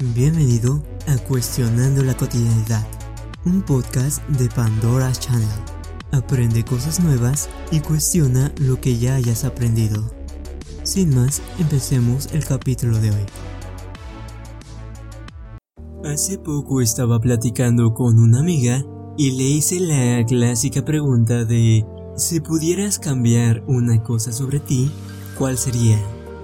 Bienvenido a Cuestionando la Cotidianidad, un podcast de Pandora Channel. Aprende cosas nuevas y cuestiona lo que ya hayas aprendido. Sin más, empecemos el capítulo de hoy. Hace poco estaba platicando con una amiga y le hice la clásica pregunta de si pudieras cambiar una cosa sobre ti, ¿cuál sería?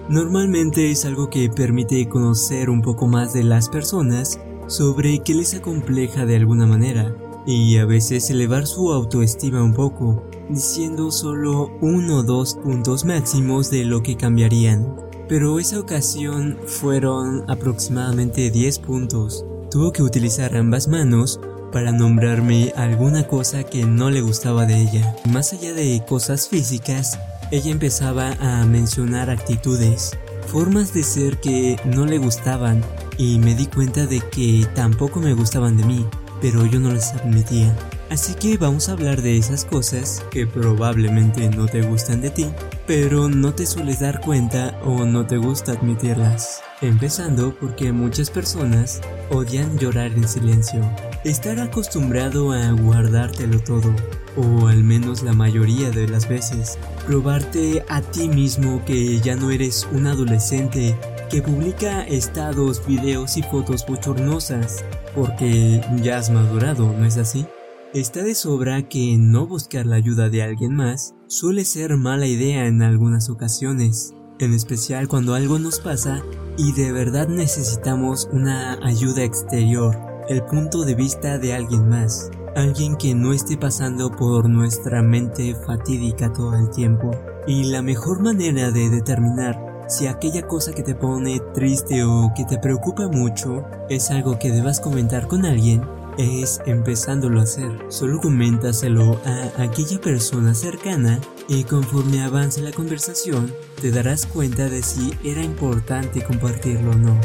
Normalmente es algo que permite conocer un poco más de las personas sobre qué les acompleja de alguna manera y a veces elevar su autoestima un poco, diciendo solo uno o dos puntos máximos de lo que cambiarían. Pero esa ocasión fueron aproximadamente 10 puntos. Tuvo que utilizar ambas manos para nombrarme alguna cosa que no le gustaba de ella. Más allá de cosas físicas, ella empezaba a mencionar actitudes, formas de ser que no le gustaban y me di cuenta de que tampoco me gustaban de mí, pero yo no las admitía. Así que vamos a hablar de esas cosas que probablemente no te gustan de ti, pero no te sueles dar cuenta o no te gusta admitirlas. Empezando porque muchas personas odian llorar en silencio, estar acostumbrado a guardártelo todo, o al menos la mayoría de las veces, probarte a ti mismo que ya no eres un adolescente que publica estados, videos y fotos bochornosas, porque ya has madurado, ¿no es así? Está de sobra que no buscar la ayuda de alguien más suele ser mala idea en algunas ocasiones, en especial cuando algo nos pasa y de verdad necesitamos una ayuda exterior, el punto de vista de alguien más alguien que no esté pasando por nuestra mente fatídica todo el tiempo. Y la mejor manera de determinar si aquella cosa que te pone triste o que te preocupa mucho es algo que debas comentar con alguien es empezándolo a hacer. Solo coméntaselo a aquella persona cercana y conforme avance la conversación te darás cuenta de si era importante compartirlo o no.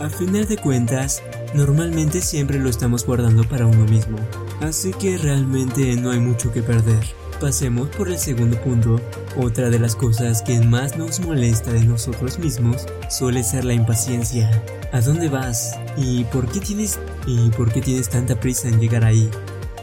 A final de cuentas, normalmente siempre lo estamos guardando para uno mismo, así que realmente no hay mucho que perder. Pasemos por el segundo punto. Otra de las cosas que más nos molesta de nosotros mismos suele ser la impaciencia. ¿A dónde vas? ¿Y por qué tienes y por qué tienes tanta prisa en llegar ahí?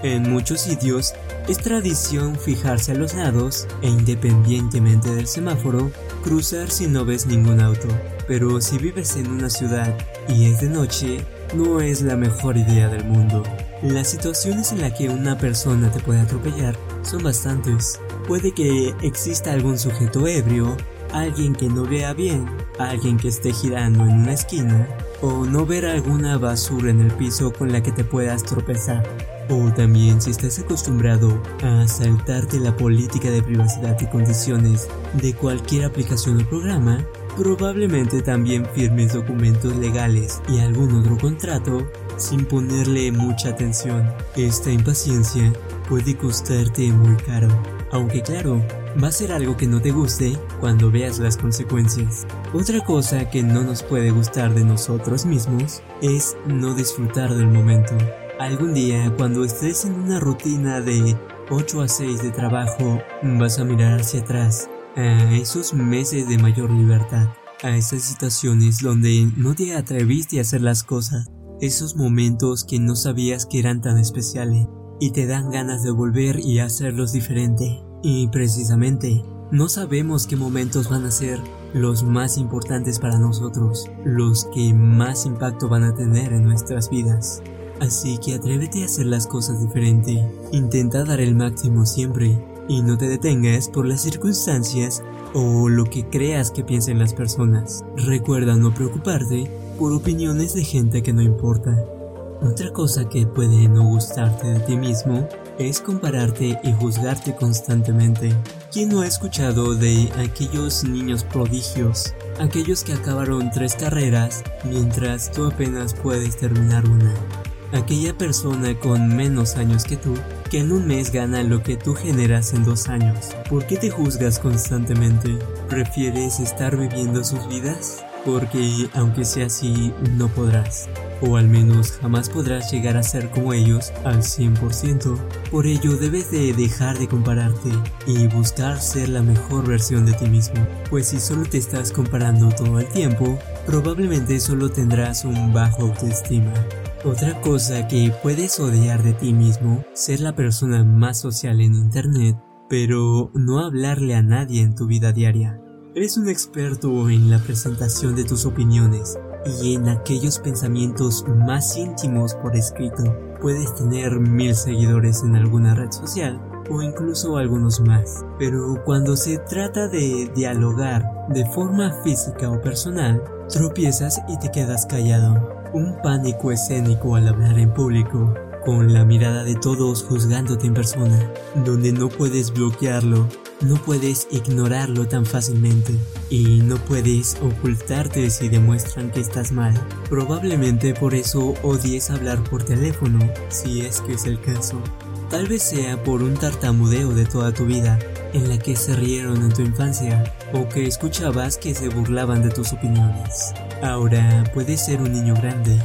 En muchos sitios es tradición fijarse a los lados e independientemente del semáforo, cruzar si no ves ningún auto. Pero si vives en una ciudad y es de noche, no es la mejor idea del mundo. Las situaciones en las que una persona te puede atropellar son bastantes. Puede que exista algún sujeto ebrio, alguien que no vea bien, alguien que esté girando en una esquina, o no ver alguna basura en el piso con la que te puedas tropezar. O también si estás acostumbrado a saltarte la política de privacidad y condiciones de cualquier aplicación o programa, Probablemente también firmes documentos legales y algún otro contrato sin ponerle mucha atención. Esta impaciencia puede costarte muy caro. Aunque claro, va a ser algo que no te guste cuando veas las consecuencias. Otra cosa que no nos puede gustar de nosotros mismos es no disfrutar del momento. Algún día, cuando estés en una rutina de 8 a 6 de trabajo, vas a mirar hacia atrás a esos meses de mayor libertad, a esas situaciones donde no te atreviste a hacer las cosas, esos momentos que no sabías que eran tan especiales y te dan ganas de volver y hacerlos diferente. Y precisamente, no sabemos qué momentos van a ser los más importantes para nosotros, los que más impacto van a tener en nuestras vidas. Así que atrévete a hacer las cosas diferente, intenta dar el máximo siempre y no te detengas por las circunstancias o lo que creas que piensen las personas. Recuerda no preocuparte por opiniones de gente que no importa. Otra cosa que puede no gustarte de ti mismo es compararte y juzgarte constantemente. ¿Quién no ha escuchado de aquellos niños prodigios? Aquellos que acabaron tres carreras mientras tú apenas puedes terminar una aquella persona con menos años que tú, que en un mes gana lo que tú generas en dos años. ¿Por qué te juzgas constantemente? ¿Prefieres estar viviendo sus vidas? Porque aunque sea así, no podrás. O al menos jamás podrás llegar a ser como ellos al 100%. Por ello debes de dejar de compararte y buscar ser la mejor versión de ti mismo. Pues si solo te estás comparando todo el tiempo, probablemente solo tendrás un bajo autoestima. Otra cosa que puedes odiar de ti mismo, ser la persona más social en Internet, pero no hablarle a nadie en tu vida diaria. Eres un experto en la presentación de tus opiniones y en aquellos pensamientos más íntimos por escrito. Puedes tener mil seguidores en alguna red social o incluso algunos más. Pero cuando se trata de dialogar de forma física o personal, tropiezas y te quedas callado. Un pánico escénico al hablar en público, con la mirada de todos juzgándote en persona, donde no puedes bloquearlo no puedes ignorarlo tan fácilmente y no puedes ocultarte si demuestran que estás mal. Probablemente por eso odies hablar por teléfono, si es que es el caso. Tal vez sea por un tartamudeo de toda tu vida, en la que se rieron en tu infancia, o que escuchabas que se burlaban de tus opiniones. Ahora puedes ser un niño grande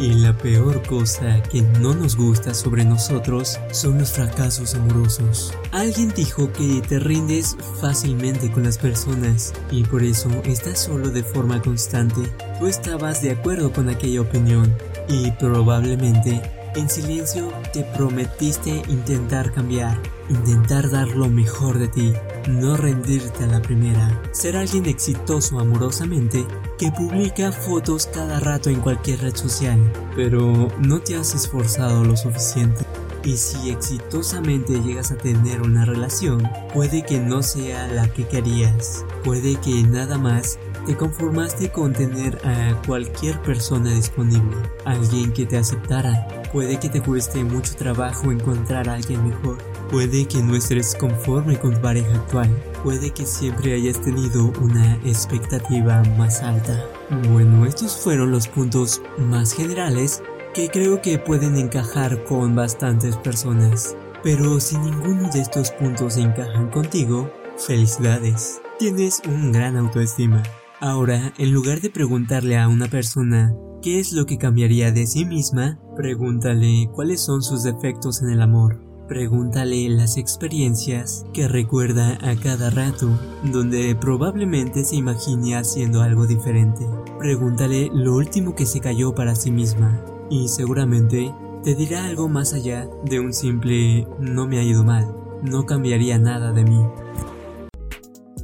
y la peor cosa que no nos gusta sobre nosotros son los fracasos amorosos. Alguien dijo que te rindes fácilmente con las personas y por eso estás solo de forma constante. Tú estabas de acuerdo con aquella opinión y probablemente en silencio te prometiste intentar cambiar, intentar dar lo mejor de ti, no rendirte a la primera, ser alguien exitoso amorosamente que publica fotos cada rato en cualquier red social, pero no te has esforzado lo suficiente. Y si exitosamente llegas a tener una relación, puede que no sea la que querías, puede que nada más te conformaste con tener a cualquier persona disponible, alguien que te aceptara. Puede que te cueste mucho trabajo encontrar a alguien mejor. Puede que no estés conforme con tu pareja actual. Puede que siempre hayas tenido una expectativa más alta. Bueno, estos fueron los puntos más generales que creo que pueden encajar con bastantes personas. Pero si ninguno de estos puntos encajan contigo, felicidades. Tienes un gran autoestima. Ahora, en lugar de preguntarle a una persona qué es lo que cambiaría de sí misma, pregúntale cuáles son sus defectos en el amor. Pregúntale las experiencias que recuerda a cada rato, donde probablemente se imagine haciendo algo diferente. Pregúntale lo último que se cayó para sí misma, y seguramente te dirá algo más allá de un simple no me ha ido mal, no cambiaría nada de mí.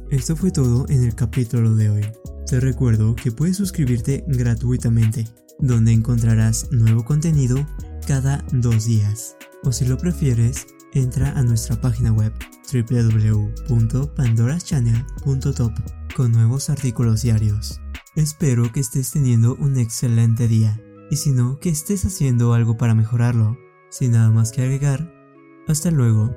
Esto fue todo en el capítulo de hoy. Te recuerdo que puedes suscribirte gratuitamente, donde encontrarás nuevo contenido cada dos días. O si lo prefieres, entra a nuestra página web www.pandoraschannel.top con nuevos artículos diarios. Espero que estés teniendo un excelente día y si no, que estés haciendo algo para mejorarlo. Sin nada más que agregar, hasta luego.